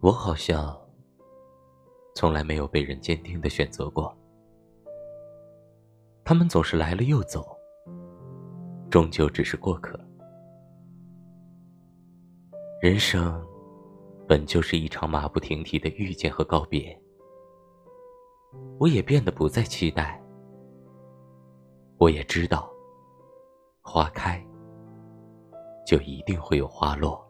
我好像从来没有被人坚定的选择过，他们总是来了又走，终究只是过客。人生本就是一场马不停蹄的遇见和告别，我也变得不再期待。我也知道，花开就一定会有花落。